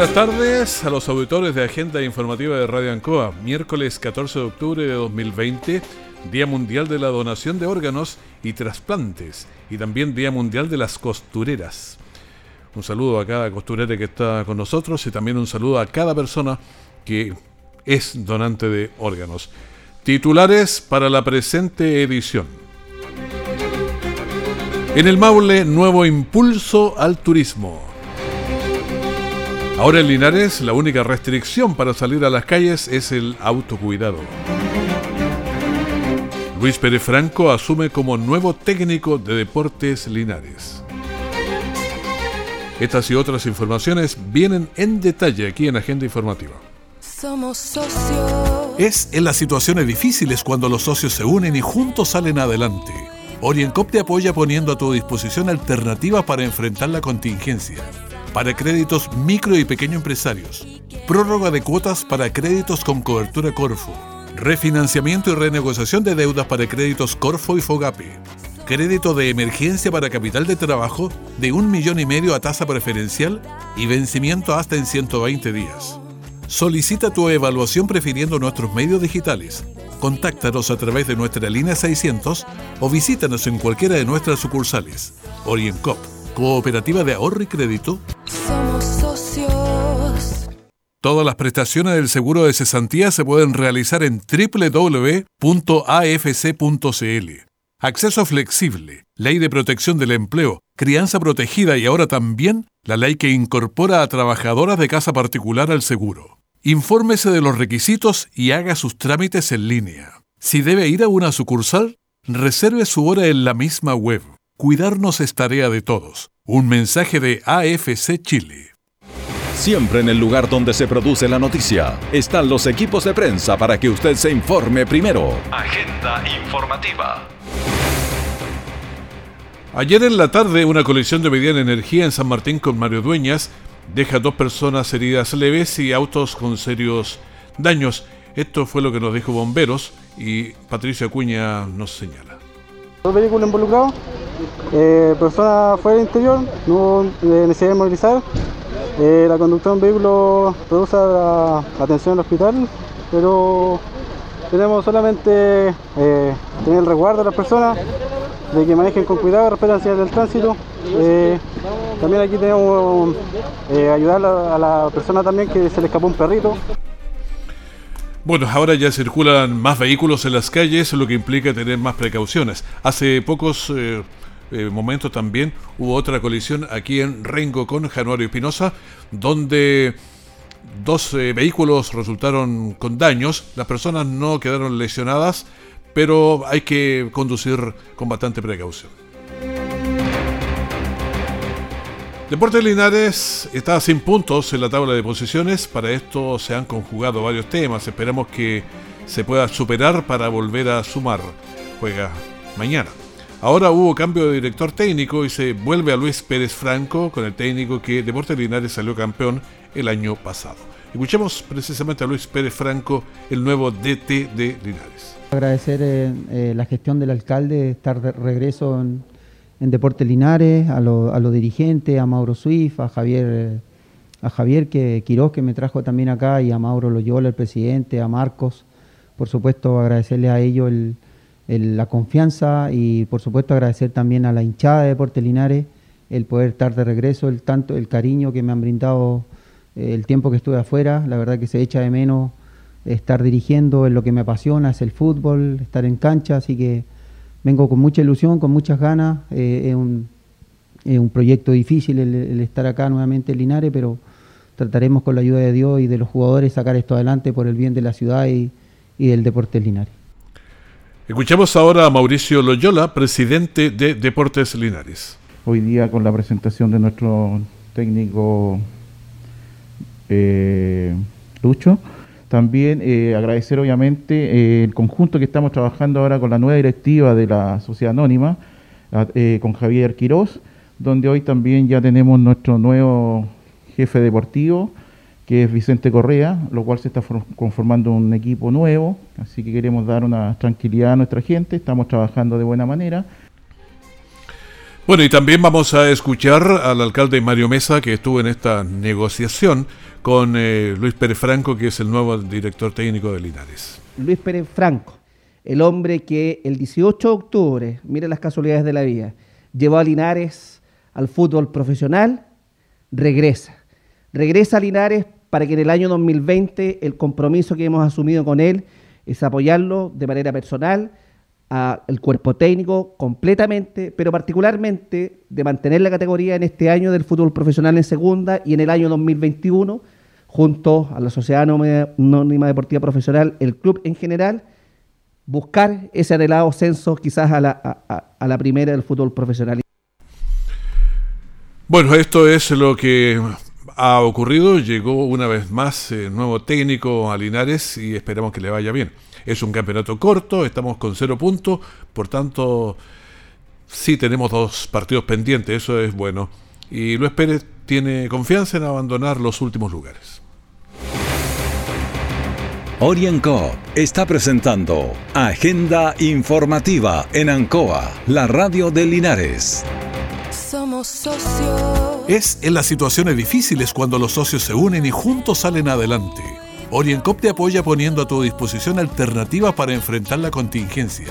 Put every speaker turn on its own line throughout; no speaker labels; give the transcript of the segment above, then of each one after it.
Buenas tardes a los auditores de Agenda Informativa de Radio Ancoa. Miércoles 14 de octubre de 2020, Día Mundial de la Donación de Órganos y Trasplantes y también Día Mundial de las Costureras. Un saludo a cada costurera que está con nosotros y también un saludo a cada persona que es donante de órganos. Titulares para la presente edición. En el Maule, nuevo impulso al turismo. Ahora en Linares la única restricción para salir a las calles es el autocuidado. Luis Pérez Franco asume como nuevo técnico de Deportes Linares. Estas y otras informaciones vienen en detalle aquí en Agenda Informativa.
Somos socios.
Es en las situaciones difíciles cuando los socios se unen y juntos salen adelante. Oriencop te apoya poniendo a tu disposición alternativas para enfrentar la contingencia para créditos micro y pequeño empresarios, prórroga de cuotas para créditos con cobertura Corfo, refinanciamiento y renegociación de deudas para créditos Corfo y Fogape, crédito de emergencia para capital de trabajo de un millón y medio a tasa preferencial y vencimiento hasta en 120 días. Solicita tu evaluación prefiriendo nuestros medios digitales. Contáctanos a través de nuestra línea 600 o visítanos en cualquiera de nuestras sucursales. OrientCop Cooperativa de Ahorro y Crédito.
Somos socios.
Todas las prestaciones del seguro de cesantía se pueden realizar en www.afc.cl. Acceso flexible, ley de protección del empleo, crianza protegida y ahora también la ley que incorpora a trabajadoras de casa particular al seguro. Infórmese de los requisitos y haga sus trámites en línea. Si debe ir a una sucursal, reserve su hora en la misma web. Cuidarnos es tarea de todos. Un mensaje de AFC Chile.
Siempre en el lugar donde se produce la noticia están los equipos de prensa para que usted se informe primero. Agenda informativa.
Ayer en la tarde, una colisión de mediana energía en San Martín con Mario Dueñas deja dos personas heridas leves y autos con serios daños. Esto fue lo que nos dijo bomberos y Patricio Acuña nos señala.
Dos vehículos involucrados, eh, personas fuera del interior, no eh, necesidad de movilizar. Eh, la conducción de un vehículo produce la atención al hospital, pero tenemos solamente eh, tener el resguardo de las personas, de que manejen con cuidado, respeten las señales del tránsito. También aquí tenemos eh, ayudar a, a la persona también que se le escapó un perrito.
Bueno, ahora ya circulan más vehículos en las calles, lo que implica tener más precauciones. Hace pocos eh, momentos también hubo otra colisión aquí en Rengo con Januario Espinosa, donde dos eh, vehículos resultaron con daños. Las personas no quedaron lesionadas, pero hay que conducir con bastante precaución. Deportes Linares está sin puntos en la tabla de posiciones. Para esto se han conjugado varios temas. Esperamos que se pueda superar para volver a sumar. Juega mañana. Ahora hubo cambio de director técnico y se vuelve a Luis Pérez Franco con el técnico que Deportes Linares salió campeón el año pasado. Escuchemos precisamente a Luis Pérez Franco, el nuevo DT de Linares.
Agradecer eh, eh, la gestión del alcalde, estar de regreso en, en Deportes Linares, a a los dirigentes, a Mauro Swift, a Javier, eh, a Javier que, Quiroz que me trajo también acá y a Mauro Loyola, el presidente, a Marcos. Por supuesto, agradecerle a ellos el- la confianza y por supuesto agradecer también a la hinchada de Deportes Linares el poder estar de regreso, el tanto, el cariño que me han brindado eh, el tiempo que estuve afuera. La verdad que se echa de menos estar dirigiendo en lo que me apasiona, es el fútbol, estar en cancha, así que vengo con mucha ilusión, con muchas ganas. eh, es, un, es un proyecto difícil el, estar acá nuevamente en Linares, pero trataremos con la ayuda de Dios y de los jugadores sacar esto adelante por el bien de la ciudad y, y del deporte Linares.
Escuchamos ahora a Mauricio Loyola, presidente de Deportes Linares.
hoy día con la presentación de nuestro técnico eh, Lucho. También eh, agradecer obviamente eh, el conjunto que estamos trabajando ahora con la nueva directiva de la Sociedad Anónima, con Javier Quirós, donde hoy también ya tenemos nuestro nuevo jefe deportivo, que es Vicente Correa, lo cual se está conformando un equipo nuevo, así que queremos dar una tranquilidad a nuestra gente, estamos trabajando de buena manera.
Bueno, y también vamos a escuchar al alcalde Mario Mesa, que estuvo en esta negociación con eh, Luis Pérez Franco, que es el nuevo director técnico de Linares.
Luis Pérez Franco, el hombre que el 18 de octubre, mire las casualidades de la vida, llevó a Linares al fútbol profesional, regresa. Regresa a Linares para que en el año 2020 el compromiso que hemos asumido con él es apoyarlo de manera personal, al cuerpo técnico completamente, pero particularmente de mantener la categoría en este año del fútbol profesional en segunda y en el año 2021, junto a la Sociedad Anónima Deportiva Profesional, el club en general, buscar ese anhelado censo quizás a la, a la primera del fútbol profesional.
Bueno, esto es lo que ha ocurrido. Llegó una vez más el nuevo técnico a Linares y esperamos que le vaya bien. Es un campeonato corto, estamos con cero puntos, por tanto, sí tenemos dos partidos pendientes, eso es bueno. Y Luis Pérez tiene confianza en abandonar los últimos lugares.
Orienco está presentando Agenda Informativa en Ancoa, la radio de Linares.
Somos socios.
Es en las situaciones difíciles cuando los socios se unen y juntos salen adelante. Oriencop te apoya poniendo a tu disposición alternativas para enfrentar la contingencia.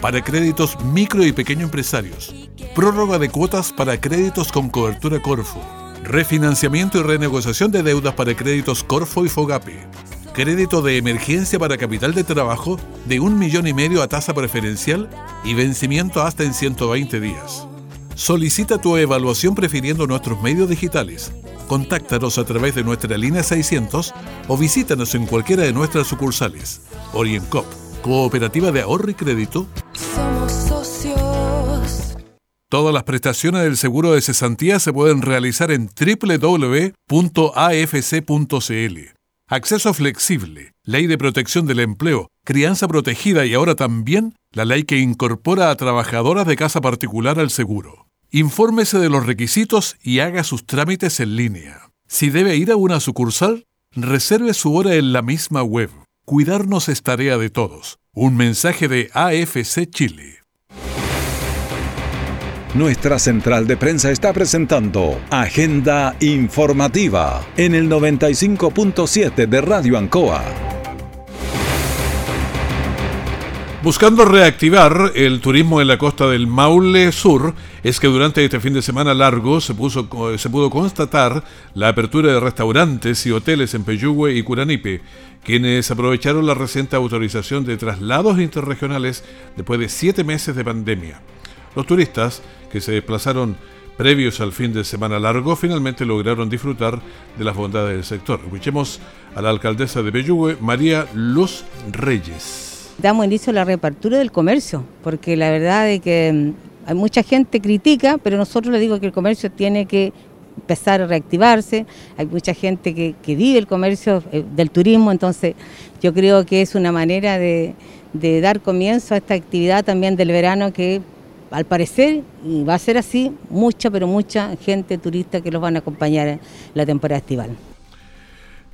Para créditos micro y pequeño empresarios. Prórroga de cuotas para créditos con cobertura Corfo. Refinanciamiento y renegociación de deudas para créditos Corfo y Fogape. Crédito de emergencia para capital de trabajo de un millón y medio a tasa preferencial y vencimiento hasta en 120 días. Solicita tu evaluación prefiriendo nuestros medios digitales Contáctanos a través de nuestra línea 600 o visítanos en cualquiera de nuestras sucursales. OrientCop, Cooperativa de Ahorro y Crédito.
Somos socios.
Todas las prestaciones del seguro de cesantía se pueden realizar en www.afc.cl. Acceso flexible, ley de protección del empleo, crianza protegida y ahora también la ley que incorpora a trabajadoras de casa particular al seguro. Infórmese de los requisitos y haga sus trámites en línea. Si debe ir a una sucursal, reserve su hora en la misma web. Cuidarnos es tarea de todos. Un mensaje de AFC Chile.
Nuestra central de prensa está presentando Agenda Informativa en el 95.7 de Radio Ancoa.
Buscando reactivar el turismo en la costa del Maule Sur, es que durante este fin de semana largo se, pudo constatar la apertura de restaurantes y hoteles en Peyúgue y Curanipe, quienes aprovecharon la reciente autorización de traslados interregionales después de siete meses de pandemia. Los turistas que se desplazaron previos al fin de semana largo finalmente lograron disfrutar de las bondades del sector. Escuchemos a la alcaldesa de Peyúgue, María Luz Reyes
damos inicio a la reapertura del comercio, porque la verdad es que mm, hay mucha gente critica, pero nosotros le digo que el comercio tiene que empezar a reactivarse, hay mucha gente que, vive el comercio eh, del turismo, entonces yo creo que es una manera de dar comienzo a esta actividad también del verano que al parecer, y va a ser así, mucha, pero mucha gente turista que los van a acompañar en la temporada estival.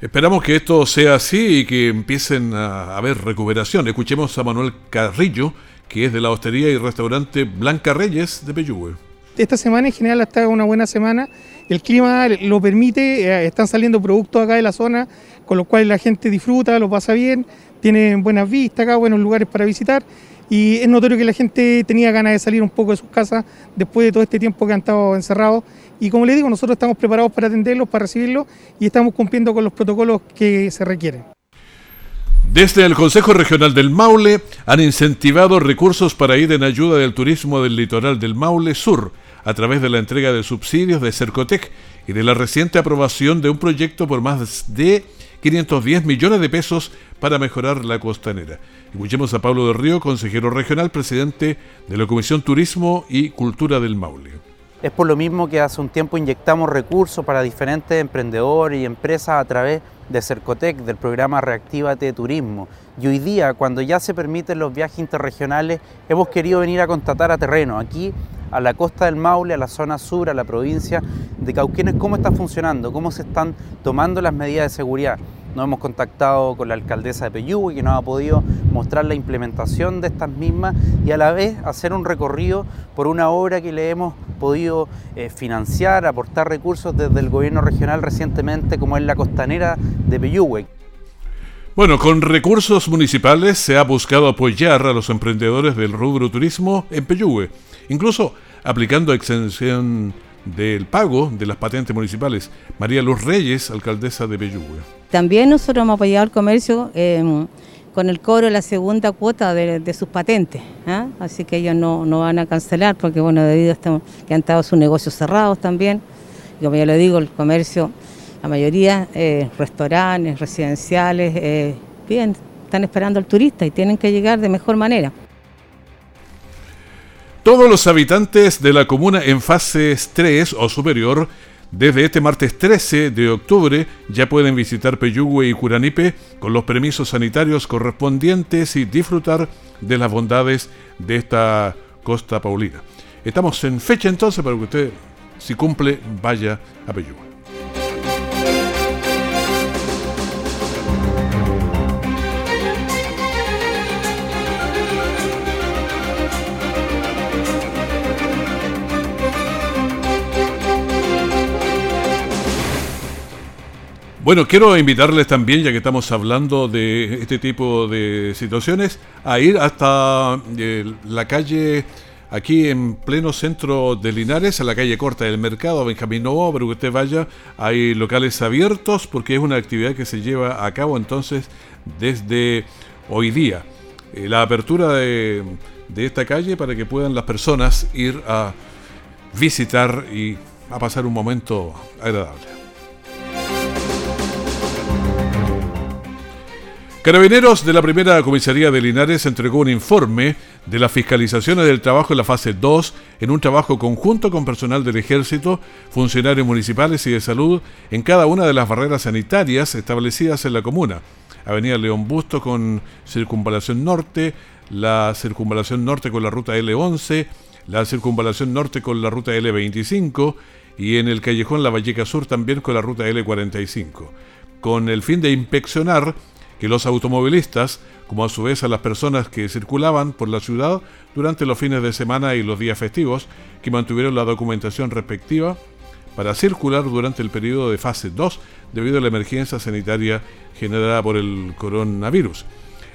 Esperamos que esto sea así y que empiecen a haber recuperación. Escuchemos a Manuel Carrillo, que es de la hostería y restaurante Blanca Reyes de Peyúgue.
Esta semana en general está una buena semana, el clima lo permite, eh, están saliendo productos acá de la zona, con los cuales la gente disfruta, lo pasa bien, tienen buenas vistas acá, buenos lugares para visitar y es notorio que la gente tenía ganas de salir un poco de sus casas después de todo este tiempo que han estado encerrados. Y como les digo, nosotros estamos preparados para atenderlos, para recibirlos y estamos cumpliendo con los protocolos que se requieren.
Desde el Consejo Regional del Maule han incentivado recursos para ir en ayuda del turismo del litoral del Maule Sur a través de la entrega de subsidios de Cercotec y de la reciente aprobación de un proyecto por más de 510 millones de pesos para mejorar la costanera. Escuchemos a Pablo del Río, consejero regional, presidente de la Comisión Turismo y Cultura del Maule.
Es por lo mismo que hace un tiempo inyectamos recursos para diferentes emprendedores y empresas a través de Cercotec, del programa Reactívate Turismo. Y hoy día, cuando ya se permiten los viajes interregionales, hemos querido venir a constatar a terreno, aquí a la costa del Maule, a la zona sur, a la provincia de Cauquenes, cómo está funcionando, cómo se están tomando las medidas de seguridad. Nos hemos contactado con la alcaldesa de Peyúgue que nos ha podido mostrar la implementación de estas mismas y a la vez hacer un recorrido por una obra que le hemos podido eh, financiar, aportar recursos desde el gobierno regional recientemente, como es la costanera de Peyúgue.
Bueno, con recursos municipales se ha buscado apoyar a los emprendedores del rubro turismo en Peyúgue, incluso aplicando exención del pago de las patentes municipales. María Luz Reyes, alcaldesa de Peyúgue.
También nosotros hemos apoyado al comercio em, con el cobro de la segunda cuota de, sus patentes. ¿ah? Así que ellos no, van a cancelar porque, bueno, debido a que han estado sus negocios cerrados también. Y como ya lo digo, el comercio, la mayoría, eh, restaurantes, residenciales, eh, bien, están esperando al turista y tienen que llegar de mejor manera.
Todos los habitantes de la comuna en fases 3 o superior, desde este martes 13 de octubre, ya pueden visitar Peyúgue y Curanipe con los permisos sanitarios correspondientes y disfrutar de las bondades de esta costa paulina. Estamos en fecha entonces para que usted, si cumple, vaya a Peyúgue. Bueno, quiero invitarles también, ya que estamos hablando de este tipo de situaciones, a ir hasta eh, la calle, aquí en pleno centro de Linares, a la calle corta del mercado, Benjamín Novo, para que usted vaya. Hay locales abiertos porque es una actividad que se lleva a cabo entonces desde hoy día. Eh, la apertura de, de esta calle para que puedan las personas ir a visitar y a pasar un momento agradable. Carabineros de la primera comisaría de Linares entregó un informe de las fiscalizaciones del trabajo en la fase 2 en un trabajo conjunto con personal del ejército, funcionarios municipales y de salud en cada una de las barreras sanitarias establecidas en la comuna. Avenida León Busto con circunvalación norte, la circunvalación norte con la ruta L11, la circunvalación norte con la ruta L25 y en el callejón La Valleca Sur también con la ruta L45, con el fin de inspeccionar que los automovilistas, como a su vez a las personas que circulaban por la ciudad durante los fines de semana y los días festivos, que mantuvieron la documentación respectiva para circular durante el periodo de fase 2 debido a la emergencia sanitaria generada por el coronavirus.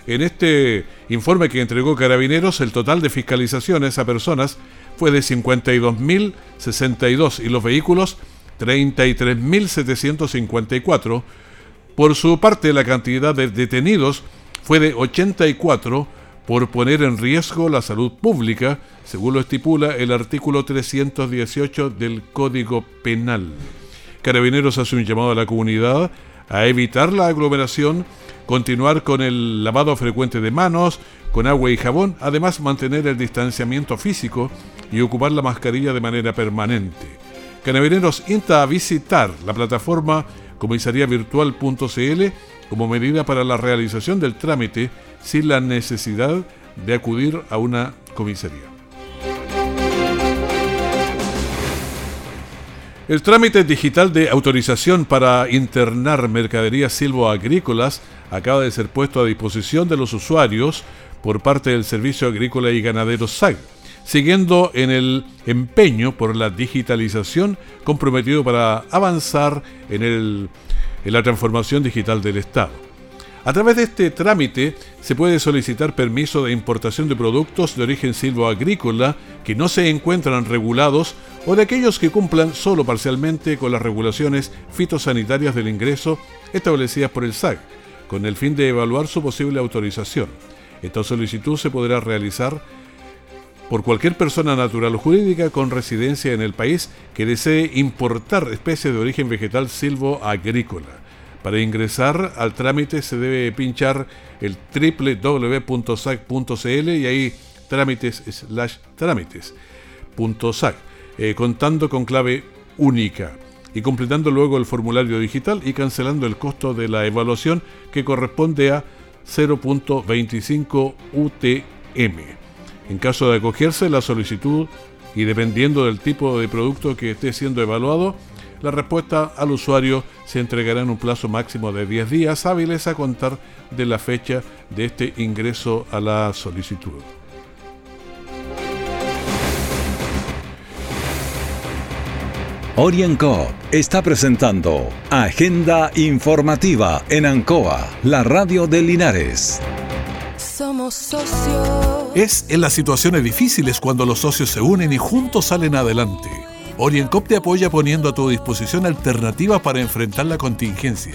En este informe que entregó Carabineros, el total de fiscalizaciones a personas fue de 52.062 y los vehículos 33.754 por su parte, la cantidad de detenidos fue de 84 por poner en riesgo la salud pública, según lo estipula el artículo 318 del Código Penal. Carabineros hace un llamado a la comunidad a evitar la aglomeración, continuar con el lavado frecuente de manos, con agua y jabón, además mantener el distanciamiento físico y ocupar la mascarilla de manera permanente. Carabineros insta a visitar la plataforma comisariavirtual.cl como medida para la realización del trámite sin la necesidad de acudir a una comisaría. El trámite digital de autorización para internar mercaderías silvoagrícolas acaba de ser puesto a disposición de los usuarios por parte del Servicio Agrícola y Ganadero SAG siguiendo en el empeño por la digitalización comprometido para avanzar en, la transformación digital del Estado. A través de este trámite se puede solicitar permiso de importación de productos de origen silvoagrícola que no se encuentran regulados o de aquellos que cumplan solo parcialmente con las regulaciones fitosanitarias del ingreso establecidas por el SAC, con el fin de evaluar su posible autorización. Esta solicitud se podrá realizar por cualquier persona natural o jurídica con residencia en el país que desee importar especies de origen vegetal silvo-agrícola. Para ingresar al trámite se debe pinchar el www.sac.cl y ahí trámites slash trámites. eh, contando con clave única y completando luego el formulario digital y cancelando el costo de la evaluación que corresponde a 0.25 UTM. En caso de acogerse la solicitud y dependiendo del tipo de producto que esté siendo evaluado, la respuesta al usuario se entregará en un plazo máximo de 10 días hábiles a contar de la fecha de este ingreso a la solicitud.
Orienco está presentando Agenda Informativa en Ancoa, la radio de Linares.
Somos socios.
Es en las situaciones difíciles cuando los socios se unen y juntos salen adelante. Oriencop te apoya poniendo a tu disposición alternativas para enfrentar la contingencia.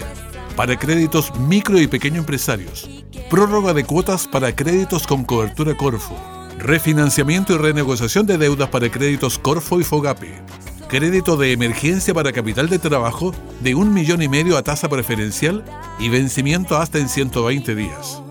Para créditos micro y pequeño empresarios. Prórroga de cuotas para créditos con cobertura Corfo. Refinanciamiento y renegociación de deudas para créditos Corfo y Fogape. Crédito de emergencia para capital de trabajo de un millón y medio a tasa preferencial y vencimiento hasta en 120 días.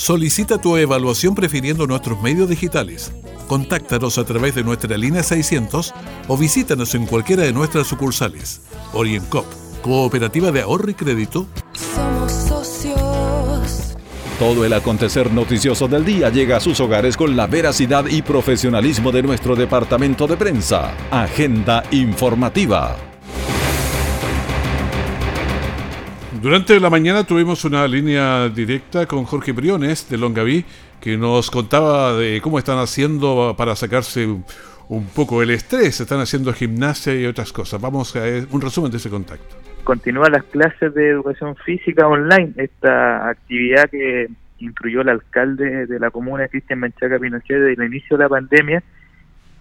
Solicita tu evaluación prefiriendo nuestros medios digitales. Contáctanos a través de nuestra línea 600 o visítanos en cualquiera de nuestras sucursales. Oriencop, Cooperativa de Ahorro y Crédito.
Somos socios.
Todo el acontecer noticioso del día llega a sus hogares con la veracidad y profesionalismo de nuestro departamento de prensa. Agenda informativa.
Durante la mañana tuvimos una línea directa con Jorge Briones de Longaví que nos contaba de cómo están haciendo para sacarse un poco el estrés, están haciendo gimnasia y otras cosas. Vamos a ver un resumen de ese contacto.
Continúan las clases de educación física online, esta actividad que incluyó el alcalde de la comuna, Cristian Menchaca Pinochet, desde el inicio de la pandemia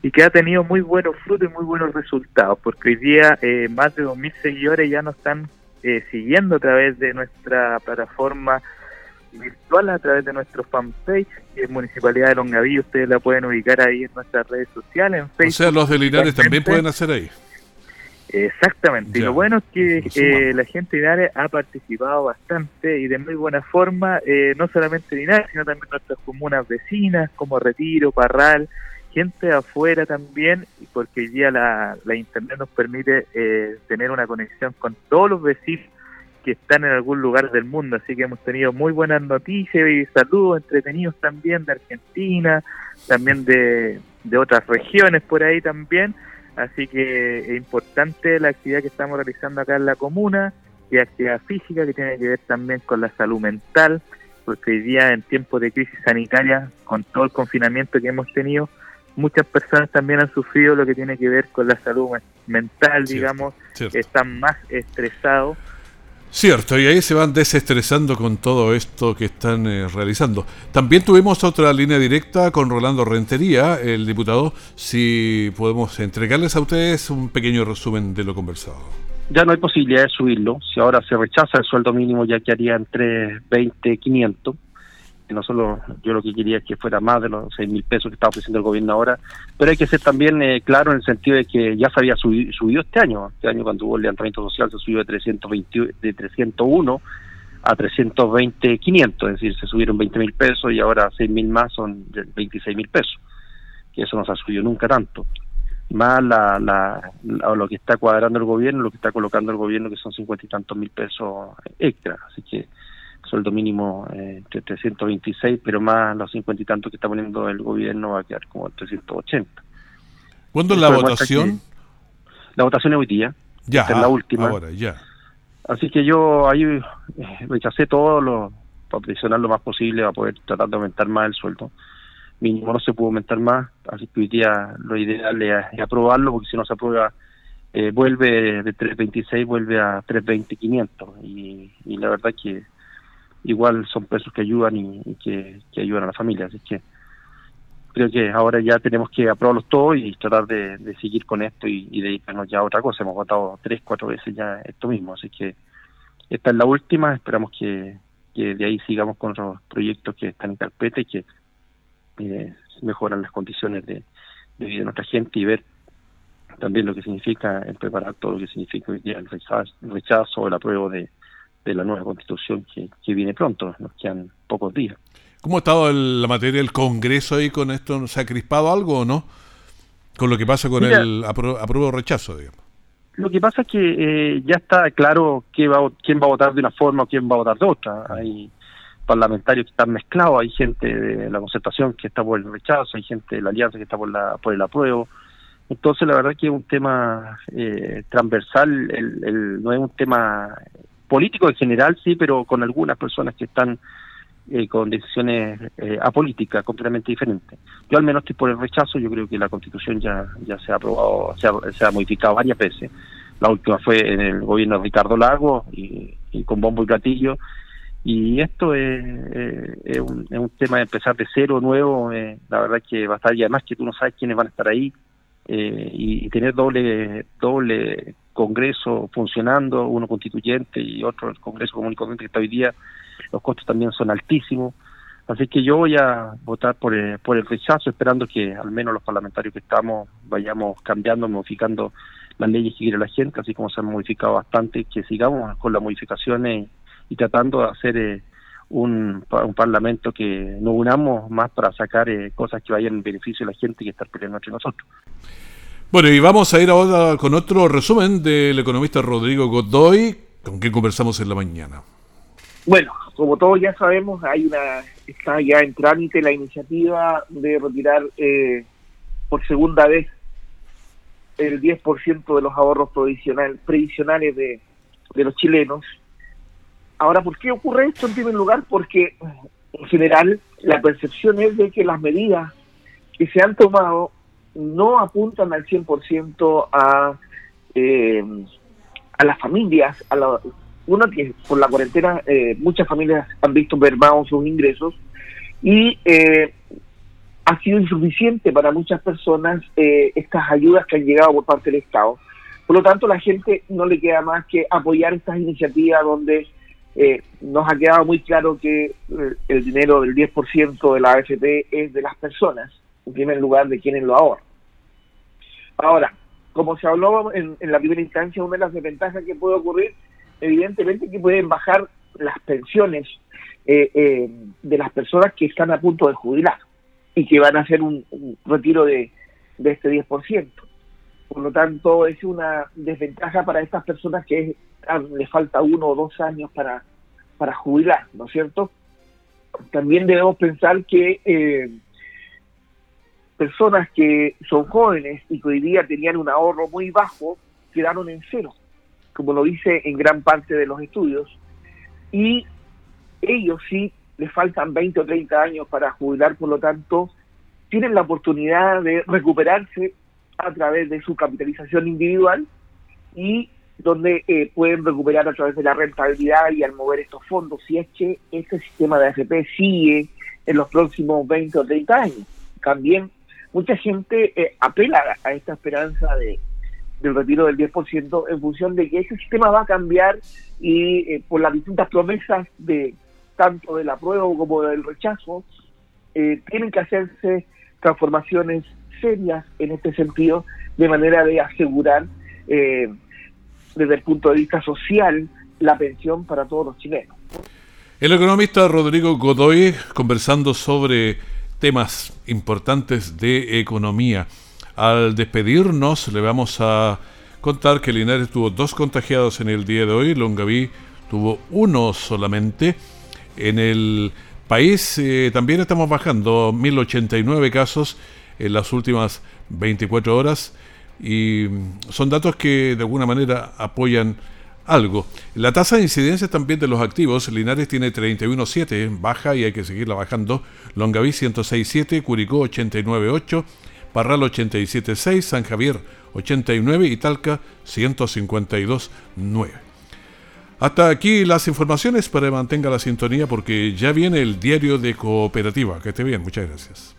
y que ha tenido muy buenos frutos y muy buenos resultados, porque hoy día eh, más de 2.000 seguidores ya nos están eh, siguiendo a través de nuestra plataforma virtual, a través de nuestro fanpage, que es Municipalidad de Longaví, ustedes la pueden ubicar ahí en nuestras redes sociales, en Facebook.
O sea, los de Linares también pueden hacer ahí.
Exactamente, y lo bueno es que eh, la gente de Linares ha participado bastante y de muy buena forma, eh, no solamente Linares, sino también nuestras comunas vecinas como Retiro, Parral, gente afuera también, porque hoy día la, la Internet nos permite eh, tener una conexión con todos los vecinos que están en algún lugar del mundo, así que hemos tenido muy buenas noticias y saludos entretenidos también de Argentina, también de, de otras regiones por ahí también, así que es importante la actividad que estamos realizando acá en la comuna, y actividad física que tiene que ver también con la salud mental, porque hoy día en tiempos de crisis sanitaria, con todo el confinamiento que hemos tenido, muchas personas también han sufrido lo que tiene que ver con la salud mental, digamos,
cierto.
están más estresados.
Cierto, y ahí se van desestresando con todo esto que están eh, realizando. También tuvimos otra línea directa con Rolando Rentería, el diputado, si podemos entregarles a ustedes un pequeño resumen de lo conversado.
Ya no hay posibilidad de subirlo, si ahora se rechaza el sueldo mínimo ya que haría entre 20 y 500 no solo yo lo que quería es que fuera más de los seis mil pesos que está ofreciendo el gobierno ahora, pero hay que ser también eh, claro en el sentido de que ya se había subido, este año, este año cuando hubo el levantamiento social se subió de 320, de 301 a 320 500, es decir, se subieron 20 mil pesos y ahora seis mil más son 26 mil pesos, que eso no se ha subido nunca tanto. Más la, la, la, lo que está cuadrando el gobierno, lo que está colocando el gobierno, que son cincuenta y tantos mil pesos extra. Así que sueldo mínimo eh, de 326, pero más los cincuenta y tantos que está poniendo el gobierno va a quedar como 380.
¿Cuándo es la votación?
La votación es hoy día.
Ya,
es la última.
Ahora, ya.
Así que yo ahí eh, rechacé todo lo, para presionar lo más posible para poder tratar de aumentar más el sueldo. Mínimo no se pudo aumentar más, así que hoy día lo ideal es, es aprobarlo, porque si no se aprueba, eh, vuelve de 326, vuelve a 320, 500. Y, y la verdad que igual son pesos que ayudan y, que, ayudan a la familia. Así que creo que ahora ya tenemos que aprobarlos todos y tratar de, seguir con esto y, dedicarnos ya a otra cosa. Hemos votado tres, cuatro veces ya esto mismo, así que esta es la última. Esperamos que, de ahí sigamos con los proyectos que están en carpeta y que eh, mejoran las condiciones de, vida de nuestra gente y ver también lo que significa el preparar todo lo que significa el rechazo, el rechazo el apruebo de, de la nueva constitución que, que, viene pronto, nos quedan pocos días.
¿Cómo ha estado el, la materia del Congreso ahí con esto? ¿Se ha crispado algo o no? con lo que pasa con el apruebo o rechazo, digamos.
Lo que pasa es que eh, ya está claro quién va, quién va a votar de una forma o quién va a votar de otra. Hay parlamentarios que están mezclados, hay gente de la concertación que está por el rechazo, hay gente de la alianza que está por, la, por el apruebo. Entonces, la verdad que es un tema eh, transversal, el, no es un tema político en general, sí, pero con algunas personas que están eh, con decisiones eh, apolíticas completamente diferentes. Yo al menos estoy por el rechazo, yo creo que la constitución ya, ya se ha aprobado, se ha, modificado varias veces. La última fue en el gobierno de Ricardo Lago y, con bombo y platillo. Y esto es, es, un, es, un, tema de empezar de cero, nuevo. Eh, la verdad que va a estar, y además que tú no sabes quiénes van a estar ahí. Eh, y, y, tener doble doble congreso funcionando, uno constituyente y otro el congreso corriente que está hoy día, los costos también son altísimos. Así que yo voy a votar por el, eh, por el rechazo, esperando que al menos los parlamentarios que estamos vayamos cambiando, modificando las leyes que quiere la gente, así como se han modificado bastante, que sigamos con las modificaciones y, tratando de hacer eh, un, un, parlamento que nos unamos más para sacar eh, cosas que vayan en beneficio de la gente que está peleando entre nosotros.
Bueno, y vamos a ir ahora con otro resumen del economista Rodrigo Godoy, con quien conversamos en la mañana.
Bueno, como todos ya sabemos, hay una está ya en trámite la iniciativa de retirar eh, por segunda vez el 10% de los ahorros previsionales de, de los chilenos. Ahora, ¿por qué ocurre esto en primer lugar? Porque en general la percepción es de que las medidas que se han tomado no apuntan al 100% a, eh, a las familias, a la, que por la cuarentena eh, muchas familias han visto mermados sus ingresos y eh, ha sido insuficiente para muchas personas eh, estas ayudas que han llegado por parte del Estado. Por lo tanto, la gente no le queda más que apoyar estas iniciativas donde nos ha quedado muy claro que el dinero del 10% de la AFP es de las personas, en primer lugar de quienes lo ahorran. Ahora, como se habló en, la primera instancia, una de las desventajas que puede ocurrir evidentemente que pueden bajar las pensiones eh, eh, de las personas que están a punto de jubilar y que van a hacer un, retiro de, de este 10%. Por lo tanto, es una desventaja para estas personas que les falta uno o dos años para, para jubilar, ¿no es cierto? También debemos pensar que eh, personas que son jóvenes y que hoy día tenían un ahorro muy bajo quedaron en cero como lo dice en gran parte de los estudios, y ellos sí les faltan 20 o 30 años para jubilar, por lo tanto, tienen la oportunidad de recuperarse a través de su capitalización individual y donde eh, pueden recuperar a través de la rentabilidad y al mover estos fondos, si es que este sistema de AFP sigue en los próximos 20 o 30 años. También mucha gente eh, apela a esta esperanza de, del retiro del 10% en función de que ese sistema va a cambiar y eh, por las distintas promesas de tanto del apruebo como del rechazo, eh, tienen que hacerse transformaciones serias en este sentido de manera de asegurar eh, desde el punto de vista social la pensión para todos los chilenos.
El economista Rodrigo Godoy conversando sobre temas importantes de economía. Al despedirnos, le vamos a contar que Linares tuvo dos contagiados en el día de hoy, Longaví tuvo uno solamente. En el país eh, también estamos bajando 1089 casos en las últimas 24 horas y son datos que de alguna manera apoyan algo. La tasa de incidencia también de los activos, Linares tiene 31.7, baja y hay que seguirla bajando. Longaví 106.7, Curicó 89.8, Parral 87.6, San Javier 89 y Talca 152.9. Hasta aquí las informaciones para que mantenga la sintonía porque ya viene el diario de cooperativa. Que esté bien, muchas gracias.